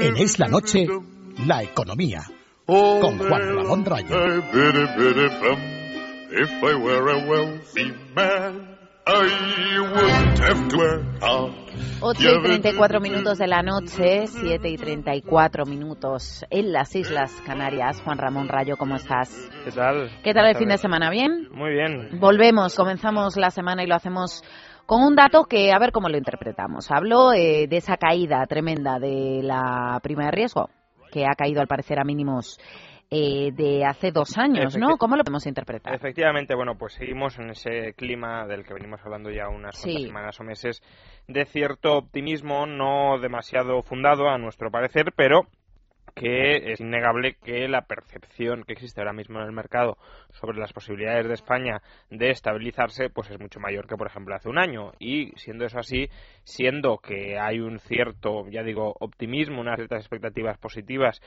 En Es la Noche, la economía. Con Juan Ramón Rayo. If I were a wealthy man, I wouldn't have to work hard. 8 y 34 minutos de la noche, 7 y 34 minutos en las Islas Canarias. Juan Ramón Rayo, ¿cómo estás? ¿Qué tal? ¿Qué tal el fin de semana? ¿Bien? Muy bien. Volvemos, comenzamos la semana y lo hacemos con un dato que a ver cómo lo interpretamos. Hablo eh, de esa caída tremenda de la prima de riesgo, que ha caído al parecer a mínimos eh, de hace dos años, ¿no? ¿Cómo lo podemos interpretar? Efectivamente, bueno, pues seguimos en ese clima del que venimos hablando ya unas semanas o meses, de cierto optimismo no demasiado fundado a nuestro parecer, pero que es innegable que la percepción que existe ahora mismo en el mercado sobre las posibilidades de España de estabilizarse pues es mucho mayor que por ejemplo hace un año. Y siendo eso así siendo que hay un cierto ya digo optimismo unas ciertas expectativas positivas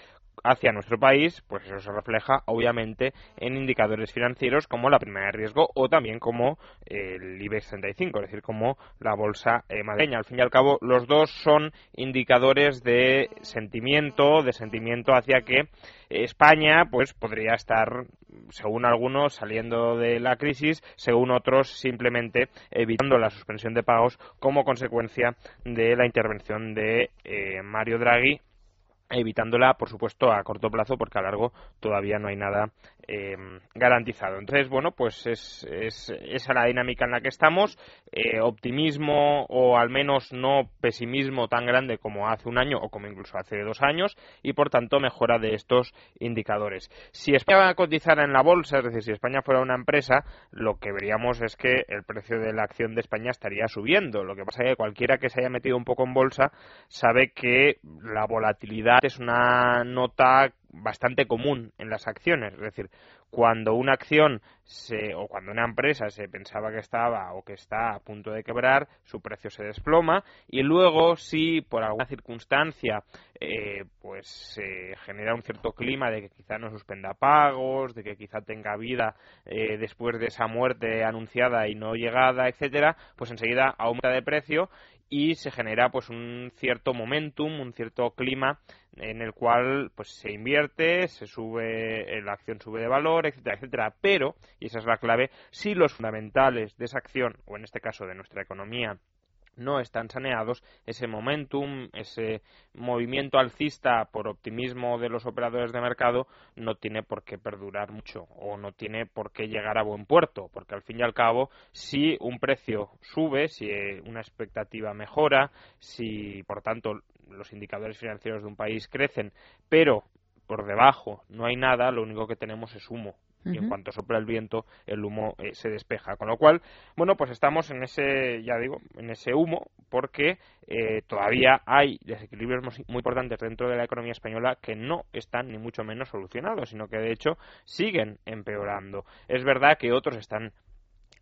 hacia nuestro país pues eso se refleja obviamente en indicadores financieros como la prima de riesgo o también como el IBEX 35 es decir como la bolsa eh, madrileña. Al fin y al cabo los dos son indicadores de sentimiento de sentimiento hacia que España pues podría estar según algunos saliendo de la crisis según otros simplemente evitando la suspensión de pagos como consecuencia de la intervención de eh, Mario Draghi evitándola, por supuesto, a corto plazo, porque a largo todavía no hay nada eh, garantizado. Entonces, bueno, pues es, es, esa la dinámica en la que estamos. Eh, optimismo o al menos no pesimismo tan grande como hace un año o como incluso hace dos años y, por tanto, mejora de estos indicadores. Si España cotizara en la bolsa, es decir, si España fuera una empresa, lo que veríamos es que el precio de la acción de España estaría subiendo. Lo que pasa es que cualquiera que se haya metido un poco en bolsa sabe que la volatilidad es una nota bastante común en las acciones. Es decir, cuando una acción se, o cuando una empresa se pensaba que estaba o que está a punto de quebrar, su precio se desploma y luego si por alguna circunstancia eh, pues se genera un cierto clima de que quizá no suspenda pagos, de que quizá tenga vida eh, después de esa muerte anunciada y no llegada, etcétera, pues enseguida aumenta de precio y se genera pues un cierto momentum, un cierto clima en el cual pues se invierte, se sube, la acción sube de valor, etcétera, etcétera. Pero, y esa es la clave, si los fundamentales de esa acción, o en este caso de nuestra economía, no están saneados, ese momentum, ese movimiento alcista por optimismo de los operadores de mercado no tiene por qué perdurar mucho o no tiene por qué llegar a buen puerto, porque al fin y al cabo, si un precio sube, si una expectativa mejora, si por tanto los indicadores financieros de un país crecen, pero por debajo no hay nada, lo único que tenemos es humo y en cuanto sopla el viento el humo eh, se despeja. Con lo cual, bueno, pues estamos en ese, ya digo, en ese humo porque eh, todavía hay desequilibrios muy importantes dentro de la economía española que no están ni mucho menos solucionados, sino que de hecho siguen empeorando. Es verdad que otros están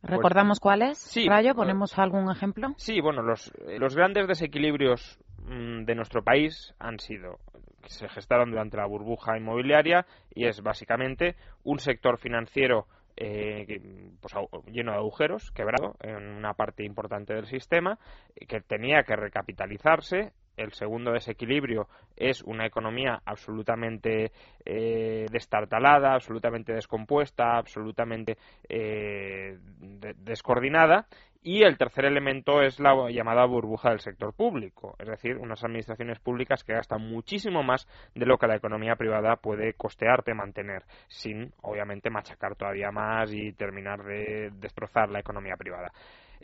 pues ¿Recordamos cuáles? Sí, Rayo, ¿ponemos algún ejemplo? Sí, bueno, los, los grandes desequilibrios mm, de nuestro país han sido que se gestaron durante la burbuja inmobiliaria y es básicamente un sector financiero eh, pues, lleno de agujeros, quebrado en una parte importante del sistema, que tenía que recapitalizarse. El segundo desequilibrio es una economía absolutamente eh, destartalada, absolutamente descompuesta, absolutamente eh, descoordinada. Y el tercer elemento es la llamada burbuja del sector público, es decir, unas administraciones públicas que gastan muchísimo más de lo que la economía privada puede costearte mantener, sin obviamente machacar todavía más y terminar de destrozar la economía privada.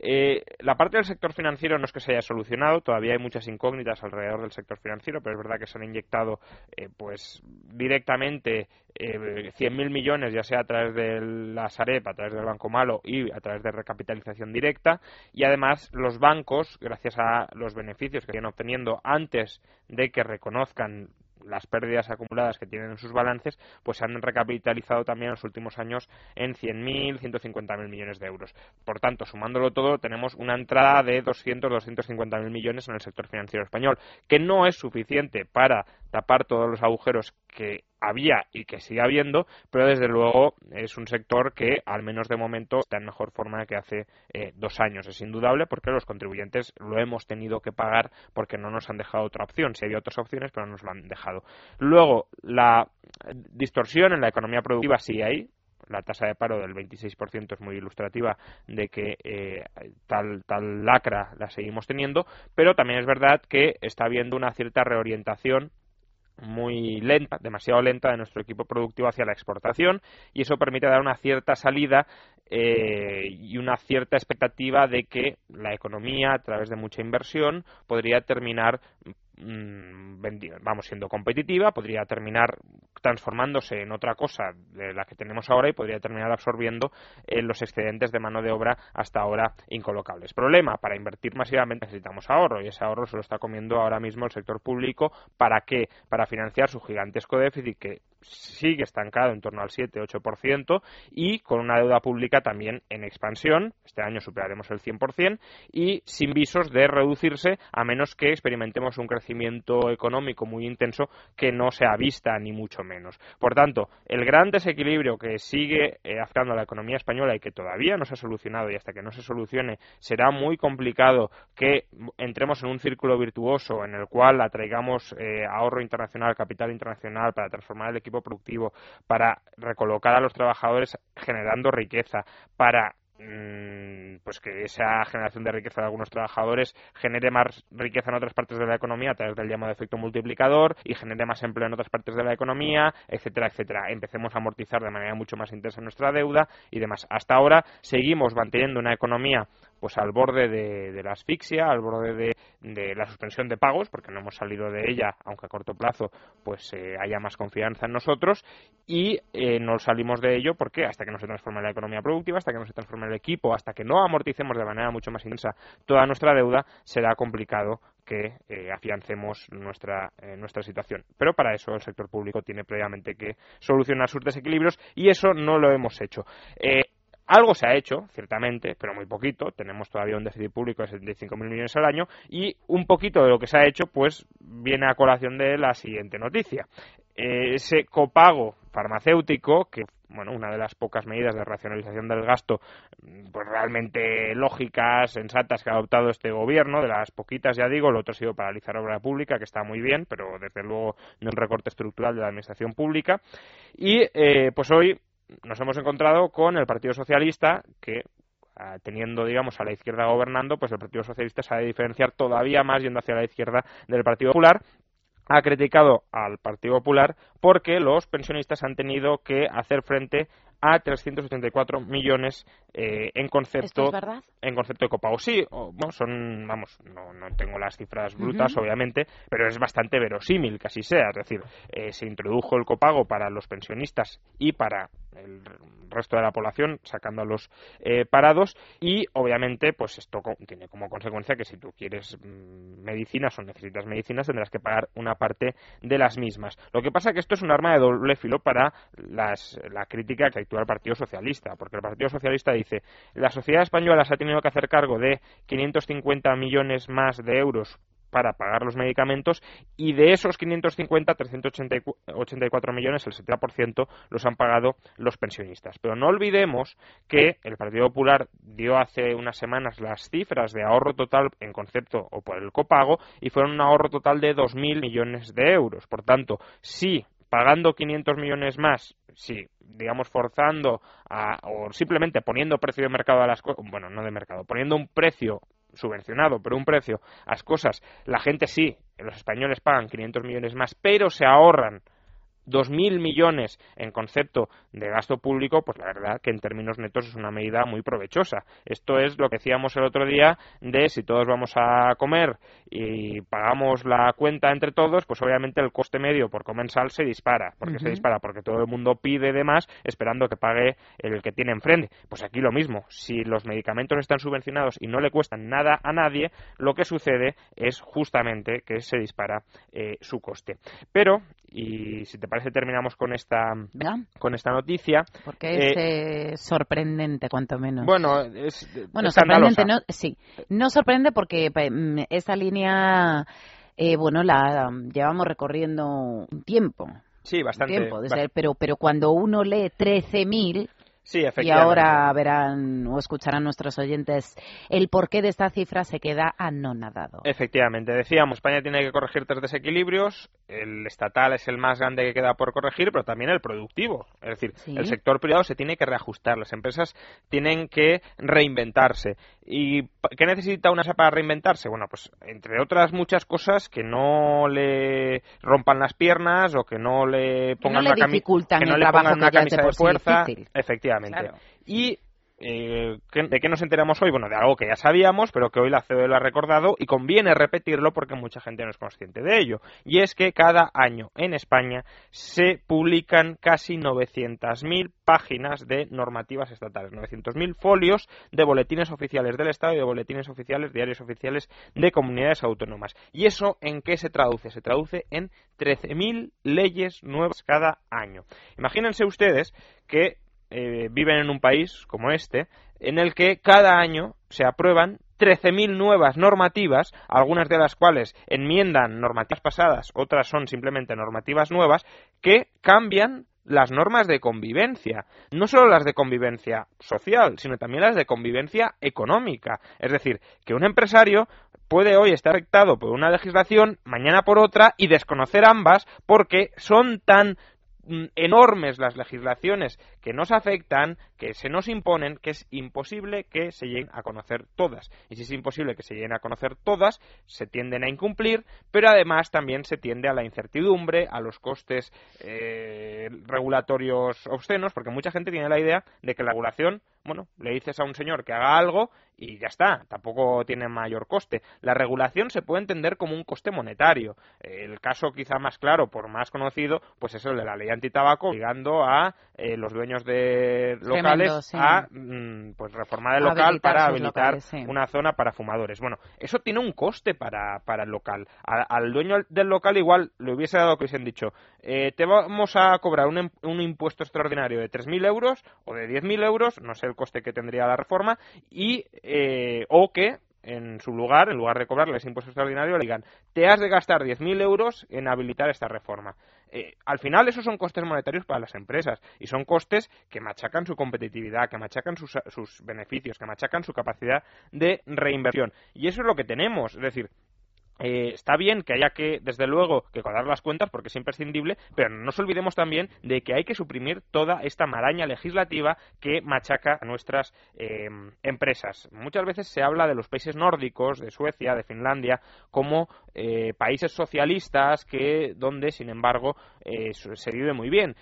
Eh, la parte del sector financiero no es que se haya solucionado, todavía hay muchas incógnitas alrededor del sector financiero, pero es verdad que se han inyectado eh, pues directamente eh, 100.000 millones, ya sea a través de la Sareb, a través del Banco Malo y a través de recapitalización directa, y además los bancos, gracias a los beneficios que están obteniendo antes de que reconozcan las pérdidas acumuladas que tienen en sus balances, pues se han recapitalizado también en los últimos años en 100.000, 150.000 millones de euros. Por tanto, sumándolo todo, tenemos una entrada de 200, 250.000 millones en el sector financiero español, que no es suficiente para tapar todos los agujeros que había y que sigue habiendo, pero desde luego es un sector que, al menos de momento, está en mejor forma que hace eh, dos años. Es indudable porque los contribuyentes lo hemos tenido que pagar porque no nos han dejado otra opción. Si había otras opciones, pero no nos lo han dejado. Luego, la distorsión en la economía productiva sigue ahí la tasa de paro del 26% es muy ilustrativa de que eh, tal, tal lacra la seguimos teniendo, pero también es verdad que está habiendo una cierta reorientación muy lenta, demasiado lenta de nuestro equipo productivo hacia la exportación y eso permite dar una cierta salida eh, y una cierta expectativa de que la economía, a través de mucha inversión, podría terminar Mm, vamos siendo competitiva, podría terminar transformándose en otra cosa de la que tenemos ahora y podría terminar absorbiendo eh, los excedentes de mano de obra hasta ahora incolocables. Problema, para invertir masivamente necesitamos ahorro y ese ahorro se lo está comiendo ahora mismo el sector público. ¿Para qué? Para financiar su gigantesco déficit que sigue estancado en torno al 7-8% y con una deuda pública también en expansión. Este año superaremos el 100% y sin visos de reducirse a menos que experimentemos un crecimiento económico muy intenso que no sea vista ni mucho menos. Por tanto, el gran desequilibrio que sigue eh, afectando a la economía española y que todavía no se ha solucionado y hasta que no se solucione será muy complicado que entremos en un círculo virtuoso en el cual atraigamos eh, ahorro internacional, capital internacional para transformar el equipo productivo, para recolocar a los trabajadores generando riqueza, para Mm, pues que esa generación de riqueza de algunos trabajadores genere más riqueza en otras partes de la economía a través del llamado efecto multiplicador y genere más empleo en otras partes de la economía, etcétera, etcétera. Empecemos a amortizar de manera mucho más intensa nuestra deuda y demás. Hasta ahora seguimos manteniendo una economía pues al borde de, la asfixia, al borde de, la suspensión de pagos, porque no hemos salido de ella, aunque a corto plazo pues eh, haya más confianza en nosotros, y eh, no salimos de ello porque hasta que no se transforme la economía productiva, hasta que no se transforme el equipo, hasta que no amorticemos de manera mucho más intensa toda nuestra deuda, será complicado que eh, afiancemos nuestra, nuestra situación. Pero para eso el sector público tiene previamente que solucionar sus desequilibrios y eso no lo hemos hecho. Algo se ha hecho, ciertamente, pero muy poquito. Tenemos todavía un déficit público de 75.000 millones al año y un poquito de lo que se ha hecho, pues viene a colación de la siguiente noticia. Eh, ese copago farmacéutico, que bueno, una de las pocas medidas de racionalización del gasto, pues realmente lógicas, sensatas que ha adoptado este gobierno, de las poquitas ya digo, lo otro ha sido paralizar obra pública, que está muy bien, pero desde luego no un recorte estructural de la administración pública. Y eh, pues hoy nos hemos encontrado con el Partido Socialista que ah, teniendo, digamos, a la izquierda gobernando, pues el Partido Socialista se ha de diferenciar todavía más yendo hacia la izquierda del Partido Popular. Ha criticado al Partido Popular porque los pensionistas han tenido que hacer frente a 384 millones eh, en concepto en concepto de copago. Sí, son, vamos, no, no, tengo las cifras brutas, obviamente, pero es bastante verosímil que así sea. Es decir, eh, se introdujo el copago para los pensionistas y para el resto de la población, sacando a los eh, parados, y obviamente, pues esto tiene como consecuencia que si tú quieres mm, medicinas o necesitas medicinas, tendrás que pagar una parte de las mismas. Lo que pasa es que esto es un arma de doble filo para las, la crítica que actúa el Partido Socialista, porque el Partido Socialista dice la sociedad española se ha tenido que hacer cargo de 550 millones más de euros para pagar los medicamentos y de esos 550, 384 millones, el 70% los han pagado los pensionistas. Pero no olvidemos que el Partido Popular dio hace unas semanas las cifras de ahorro total en concepto o por el copago y fueron un ahorro total de 2.000 millones de euros. Por tanto, si pagando 500 millones más, si digamos forzando o simplemente poniendo precio de mercado a las cosas, bueno, no de mercado, poniendo un precio subvencionado, pero un precio a las cosas, la gente sí, los españoles pagan 500 millones más, pero se ahorran 2.000 millones en concepto de gasto público, pues la verdad que en términos netos es una medida muy provechosa. Esto es lo que decíamos el otro día de si todos vamos a comer y pagamos la cuenta entre todos, pues obviamente el coste medio por comensal se dispara. porque se dispara? Porque todo el mundo pide de más esperando que pague el que tiene enfrente. Pues aquí lo mismo. Si los medicamentos están subvencionados y no le cuestan nada a nadie, lo que sucede es justamente que se dispara eh, su coste. Pero, y si te parece terminamos con esta con esta noticia. Porque es eh, sorprendente cuanto menos. Bueno es bueno sorprendente no sí. No sorprende porque esa línea eh, bueno la llevamos recorriendo un tiempo. Sí, bastante. Tiempo, pero, pero cuando uno lee 13.000 Sí, y ahora verán o escucharán nuestros oyentes el porqué de esta cifra se queda anonadado. Efectivamente, decíamos, España tiene que corregir tres desequilibrios, el estatal es el más grande que queda por corregir, pero también el productivo. Es decir, el sector privado se tiene que reajustar, las empresas tienen que reinventarse. ¿Y qué necesita una para reinventarse? Bueno, pues entre otras muchas cosas que no le rompan las piernas o que no le pongan una, que no le pongan una camisa de, fuerza. Efectivamente y eh, ¿de qué nos enteramos hoy? Bueno, de algo que ya sabíamos, pero que hoy la COE lo ha recordado y conviene repetirlo porque mucha gente no es consciente de ello. Y es que cada año en España se publican casi 900.000 páginas de normativas estatales, 900.000 folios de boletines oficiales del Estado y de boletines oficiales, diarios oficiales de comunidades autónomas. ¿Y eso en qué se traduce? Se traduce en 13.000 leyes nuevas cada año. Imagínense ustedes que eh, viven en un país como este, en el que cada año se aprueban 13.000 nuevas normativas, algunas de las cuales enmiendan normativas pasadas, otras son simplemente normativas nuevas, que cambian las normas de convivencia, no solo las de convivencia social, sino también las de convivencia económica. Es decir, que un empresario puede hoy estar afectado por una legislación, mañana por otra, y desconocer ambas porque son tan Mm, enormes las legislaciones que nos afectan, que se nos imponen, que es imposible que se lleguen a conocer todas. Y si es imposible que se lleguen a conocer todas, se tienden a incumplir, pero además también se tiende a la incertidumbre, a los costes eh, regulatorios obscenos, porque mucha gente tiene la idea de que la regulación bueno, le dices a un señor que haga algo y ya está, tampoco tiene mayor coste. La regulación se puede entender como un coste monetario. El caso quizá más claro, por más conocido, pues es el de la ley antitabaco, obligando a eh, los dueños de locales a mm, pues reformar el local para habilitar una zona para fumadores. Bueno, eso tiene un coste para, para el local. al dueño del local igual le hubiese dado que hubiesen dicho, eh, te vamos a cobrar un, un impuesto extraordinario de 3.000 euros o de 10.000 euros, no sé el coste que tendría la reforma, y eh, o que en su lugar, en lugar de cobrarles impuesto extraordinario, le digan, te has de gastar 10.000 euros en habilitar esta reforma. Eh, al final esos son costes monetarios para las empresas y son costes que machacan su competitividad, que machacan sus, sus beneficios, que machacan su capacidad de reinversión. Y eso es lo que tenemos. Es decir, eh, está bien que haya que, desde luego, que cuadrar las cuentas porque es imprescindible, pero no nos olvidemos también de que hay que suprimir toda esta maraña legislativa que machaca a nuestras eh, empresas. Muchas veces se habla de los países nórdicos, de Suecia, de Finlandia, como eh, países socialistas que donde, sin embargo, se vive muy bien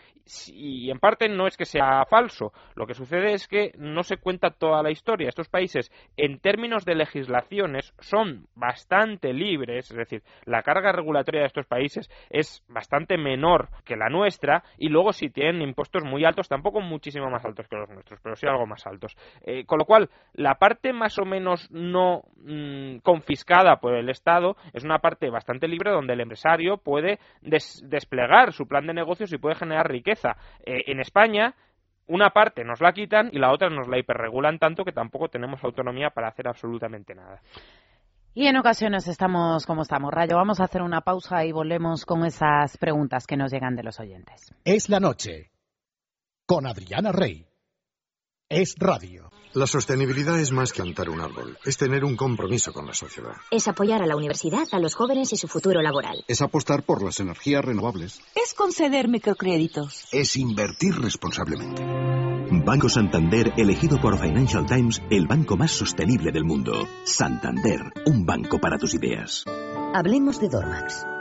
y en parte no es que sea falso. Lo que sucede es que no se cuenta toda la historia. Estos países, en términos de legislaciones, son bastante libres, es decir, la carga regulatoria de estos países es bastante menor que la nuestra, y luego si tienen impuestos muy altos, tampoco muchísimo más altos que los nuestros, pero sí algo más altos. Eh, con lo cual, la parte más o menos no mm, confiscada por el Estado es una parte bastante libre donde el empresario puede desplegar su plan de negocios y puede generar riqueza eh, en España, una parte nos la quitan y la otra nos la hiperregulan tanto que tampoco tenemos autonomía para hacer absolutamente nada. Y en ocasiones estamos como estamos, Rayo. Vamos a hacer una pausa y volvemos con esas preguntas que nos llegan de los oyentes. Es la noche con Adriana Rey. Es radio. La sostenibilidad es más que plantar un árbol, es tener un compromiso con la sociedad. Es apoyar a la universidad, a los jóvenes y su futuro laboral. Es apostar por las energías renovables. Es conceder microcréditos. Es invertir responsablemente. Banco Santander, elegido por Financial Times, el banco más sostenible del mundo. Santander, un banco para tus ideas. Hablemos de Dormax.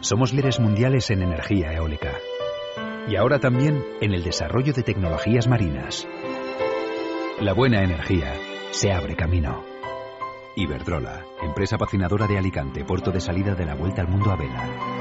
somos líderes mundiales en energía eólica. Y ahora también en el desarrollo de tecnologías marinas. La buena energía se abre camino. Iberdrola, empresa patrocinadora de Alicante, puerto de salida de la Vuelta al Mundo a Vela.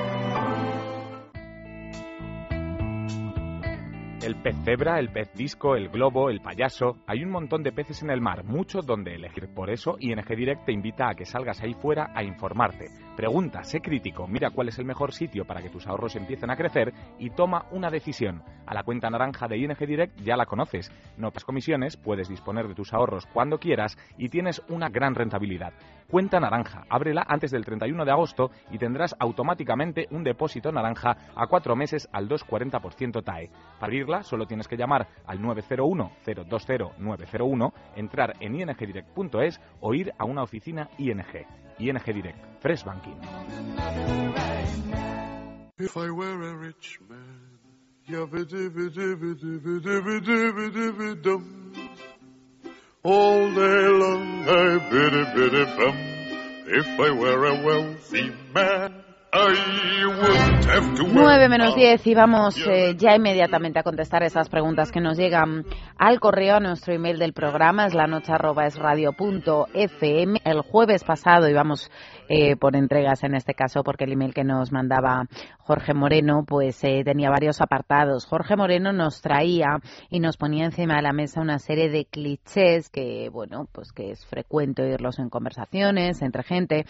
Pez cebra, el pez disco, el globo, el payaso. Hay un montón de peces en el mar, muchos donde elegir. Por eso ING Direct te invita a que salgas ahí fuera a informarte. Pregunta, sé crítico, mira cuál es el mejor sitio para que tus ahorros empiecen a crecer y toma una decisión. A la cuenta naranja de ING Direct ya la conoces. No pagas comisiones, puedes disponer de tus ahorros cuando quieras y tienes una gran rentabilidad. Cuenta naranja, ábrela antes del 31 de agosto y tendrás automáticamente un depósito naranja a cuatro meses al 2,40% TAE. Para abrirla solo tienes que llamar al 901-020-901, entrar en ingdirect.es o ir a una oficina ING. ING Direct, Fresh Banking. All day long I biddy biddy bum. If I were a wealthy man. 9 menos 10 y vamos eh, ya inmediatamente a contestar esas preguntas que nos llegan al correo a nuestro email del programa es la noche fm. El jueves pasado íbamos eh, por entregas en este caso porque el email que nos mandaba Jorge Moreno pues eh, tenía varios apartados. Jorge Moreno nos traía y nos ponía encima de la mesa una serie de clichés que bueno pues que es frecuente oírlos en conversaciones entre gente.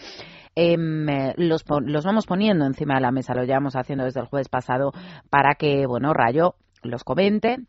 Em, los, los vamos poniendo poniendo encima de la mesa, lo llevamos haciendo desde el jueves pasado para que, bueno, Rayo los comente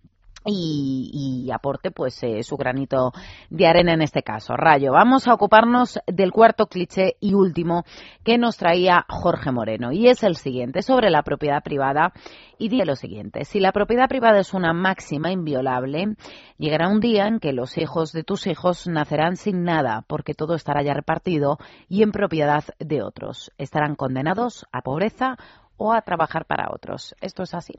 y, aporte pues eh, su granito de arena en este caso. Rayo, vamos a ocuparnos del cuarto cliché y último que nos traía Jorge Moreno y es el siguiente sobre la propiedad privada y dice lo siguiente, si la propiedad privada es una máxima inviolable, llegará un día en que los hijos de tus hijos nacerán sin nada porque todo estará ya repartido y en propiedad de otros. Estarán condenados a pobreza o a trabajar para otros. ¿Esto es así?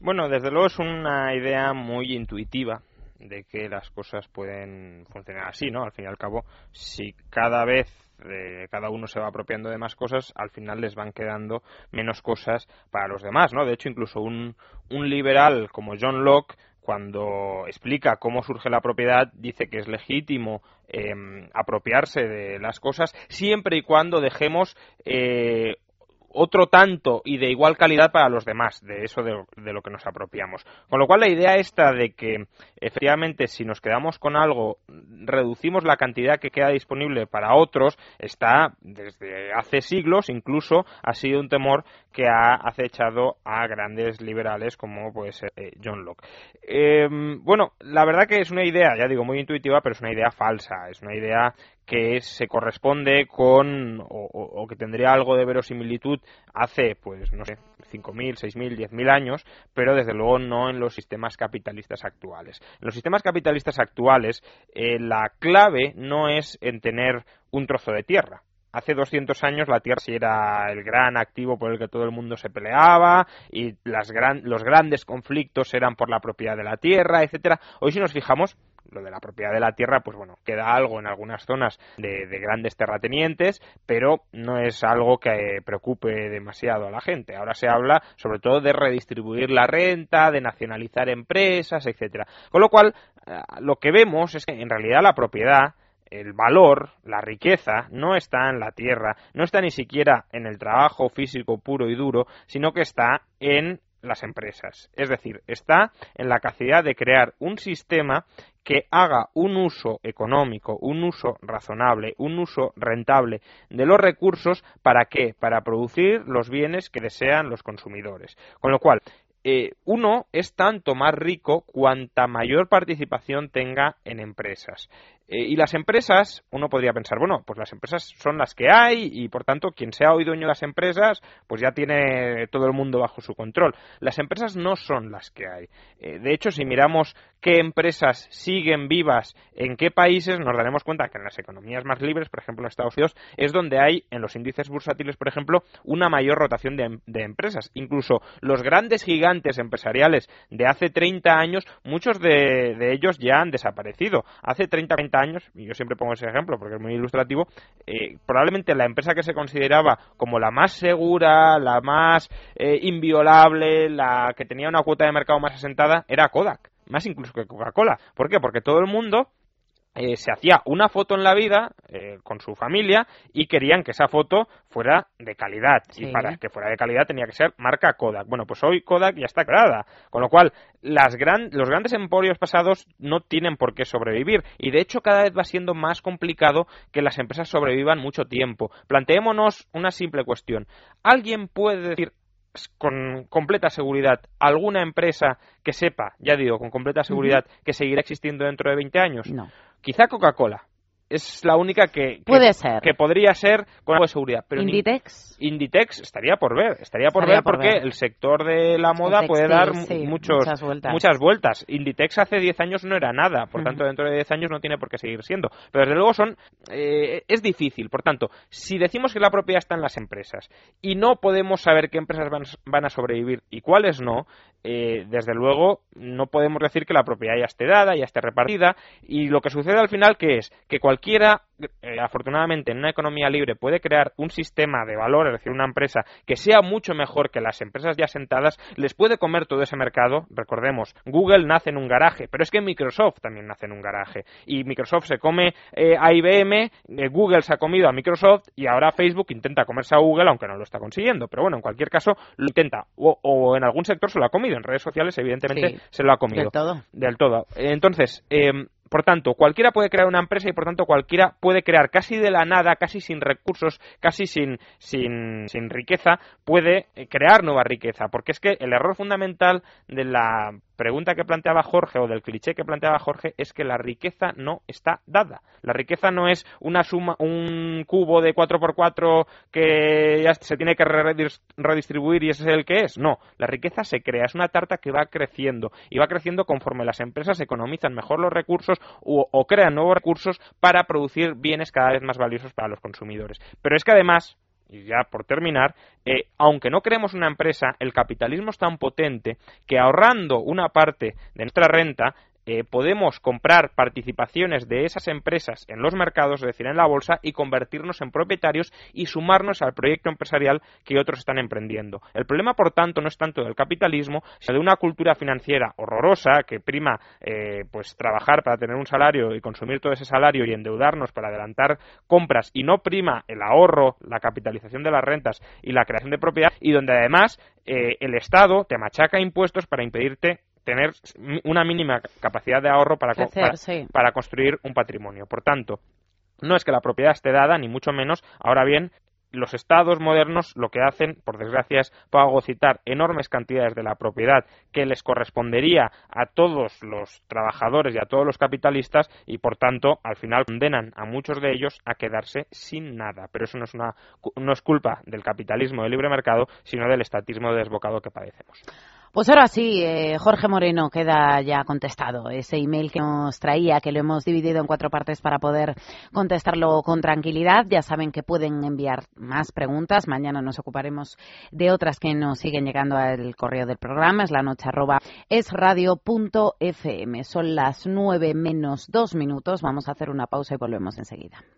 Bueno, desde luego es una idea muy intuitiva de que las cosas pueden funcionar así, ¿no? Al fin y al cabo, si cada vez eh, cada uno se va apropiando de más cosas, al final les van quedando menos cosas para los demás, ¿no? De hecho, incluso un, un liberal como John Locke cuando explica cómo surge la propiedad, dice que es legítimo em, apropiarse de las cosas siempre y cuando dejemos eh, otro tanto y de igual calidad para los demás, de eso de, lo que nos apropiamos. Con lo cual la idea esta de que efectivamente si nos quedamos con algo reducimos la cantidad que queda disponible para otros está desde hace siglos, incluso ha sido un temor que ha acechado a grandes liberales como puede ser eh, John Locke. Em, bueno, la verdad que es una idea, ya digo, muy intuitiva, pero es una idea falsa, es una idea que se corresponde con o, que tendría algo de verosimilitud hace, pues, no sé, 5.000, 6.000, 10.000 años, pero desde luego no en los sistemas capitalistas actuales. En los sistemas capitalistas actuales, eh, la clave no es en tener un trozo de tierra. Hace 200 años la tierra sí era el gran activo por el que todo el mundo se peleaba y las los grandes conflictos eran por la propiedad de la tierra, etcétera. Hoy si nos fijamos, lo de la propiedad de la tierra, pues bueno, queda algo en algunas zonas de, grandes terratenientes, pero no es algo que preocupe demasiado a la gente. Ahora se habla sobre todo de redistribuir la renta, de nacionalizar empresas, etcétera. Con lo cual, eh, lo que vemos es que en realidad la propiedad el valor, la riqueza, no está en la tierra, no está ni siquiera en el trabajo físico puro y duro, sino que está en las empresas. Es decir, está en la capacidad de crear un sistema que haga un uso económico, un uso razonable, un uso rentable de los recursos, ¿para qué? Para producir los bienes que desean los consumidores. Con lo cual, eh, uno es tanto más rico cuanta mayor participación tenga en empresas. Eh, y las empresas, uno podría pensar, bueno, pues las empresas son las que hay y por tanto quien sea hoy dueño de las empresas, pues ya tiene todo el mundo bajo su control. Las empresas no son las que hay. Eh, de hecho, si miramos qué empresas siguen vivas en qué países, nos daremos cuenta que en las economías más libres, por ejemplo en Estados Unidos, es donde hay en los índices bursátiles, por ejemplo, una mayor rotación de, empresas. Incluso los grandes gigantes empresariales de hace 30 años, muchos de, de ellos ya han desaparecido. Hace 30, 30 años, y yo siempre pongo ese ejemplo porque es muy ilustrativo, eh, probablemente la empresa que se consideraba como la más segura, la más eh, inviolable, la que tenía una cuota de mercado más asentada, era Kodak, más incluso que Coca-Cola. ¿Por qué? Porque todo el mundo eh, se hacía una foto en la vida eh, con su familia y querían que esa foto fuera de calidad. Y para que fuera de calidad tenía que ser marca Kodak. Bueno, pues hoy Kodak ya está creada. Con lo cual, las gran, los grandes emporios pasados no tienen por qué sobrevivir. Y de hecho, cada vez va siendo más complicado que las empresas sobrevivan mucho tiempo. Planteémonos una simple cuestión. ¿Alguien puede decir con completa seguridad alguna empresa que sepa, ya digo, con completa seguridad, que seguirá existiendo dentro de 20 años? No. Quizá Coca-Cola, es la única que, Puede ser. que podría ser con algo de seguridad. Pero Inditex. Inditex estaría por ver, estaría por ver porque el sector de la moda puede dar muchos, muchas, vueltas. muchas vueltas. Inditex hace 10 años no era nada, por tanto dentro de 10 años no tiene por qué seguir siendo. Pero desde luego son eh, es difícil. Por tanto, si decimos que la propiedad está en las empresas y no podemos saber qué empresas van, van a sobrevivir y cuáles no, eh, desde luego no podemos decir que la propiedad ya esté dada, ya esté repartida y lo que sucede al final que es que cualquiera eh, afortunadamente en una economía libre puede crear un sistema de valor, es decir, una empresa que sea mucho mejor que las empresas ya sentadas, les puede comer todo ese mercado. Recordemos, Google nace en un garaje, pero es que Microsoft también nace en un garaje y Microsoft se come eh, a IBM, Google se ha comido a Microsoft y ahora Facebook intenta comerse a Google, aunque no lo está consiguiendo. Pero bueno, en cualquier caso lo intenta o, en algún sector se lo ha comido en redes sociales, evidentemente, se lo ha comido. Del todo. Del todo. Entonces, eh, por tanto, cualquiera puede crear una empresa y por tanto cualquiera puede crear casi de la nada, casi sin recursos, casi sin, sin, sin riqueza, puede eh, crear nueva riqueza. Porque es que el error fundamental de la pregunta que planteaba Jorge o del cliché que planteaba Jorge es que la riqueza no está dada. La riqueza no es una suma, un cubo de 4x4 que ya se tiene que redistribuir y ese es el que es. No, la riqueza se crea, es una tarta que va creciendo y va creciendo conforme las empresas economizan mejor los recursos o, crean nuevos recursos para producir bienes cada vez más valiosos para los consumidores. Pero es que además, y ya por terminar, eh, aunque no creemos una empresa, el capitalismo es tan potente que ahorrando una parte de nuestra renta, eh, podemos comprar participaciones de esas empresas en los mercados, es decir, en la bolsa, y convertirnos en propietarios y sumarnos al proyecto empresarial que otros están emprendiendo. El problema, por tanto, no es tanto del capitalismo, sino de una cultura financiera horrorosa que prima eh, pues trabajar para tener un salario y consumir todo ese salario y endeudarnos para adelantar compras y no prima el ahorro, la capitalización de las rentas y la creación de propiedad y donde además eh, el Estado te machaca impuestos para impedirte tener una mínima capacidad de ahorro para, para, construir un patrimonio. Por tanto, no es que la propiedad esté dada, ni mucho menos. Ahora bien, los estados modernos lo que hacen, por desgracia, es fagocitar enormes cantidades de la propiedad que les correspondería a todos los trabajadores y a todos los capitalistas y, por tanto, al final condenan a muchos de ellos a quedarse sin nada. Pero eso no es, una, no es culpa del capitalismo del libre mercado, sino del estatismo desbocado que padecemos. Pues ahora sí, eh, Jorge Moreno queda ya contestado. Ese email que nos traía, que lo hemos dividido en cuatro partes para poder contestarlo con tranquilidad. Ya saben que pueden enviar más preguntas. Mañana nos ocuparemos de otras que nos siguen llegando al correo del programa. Es la noche arroba es radio.fm. Son las nueve menos dos minutos. Vamos a hacer una pausa y volvemos enseguida.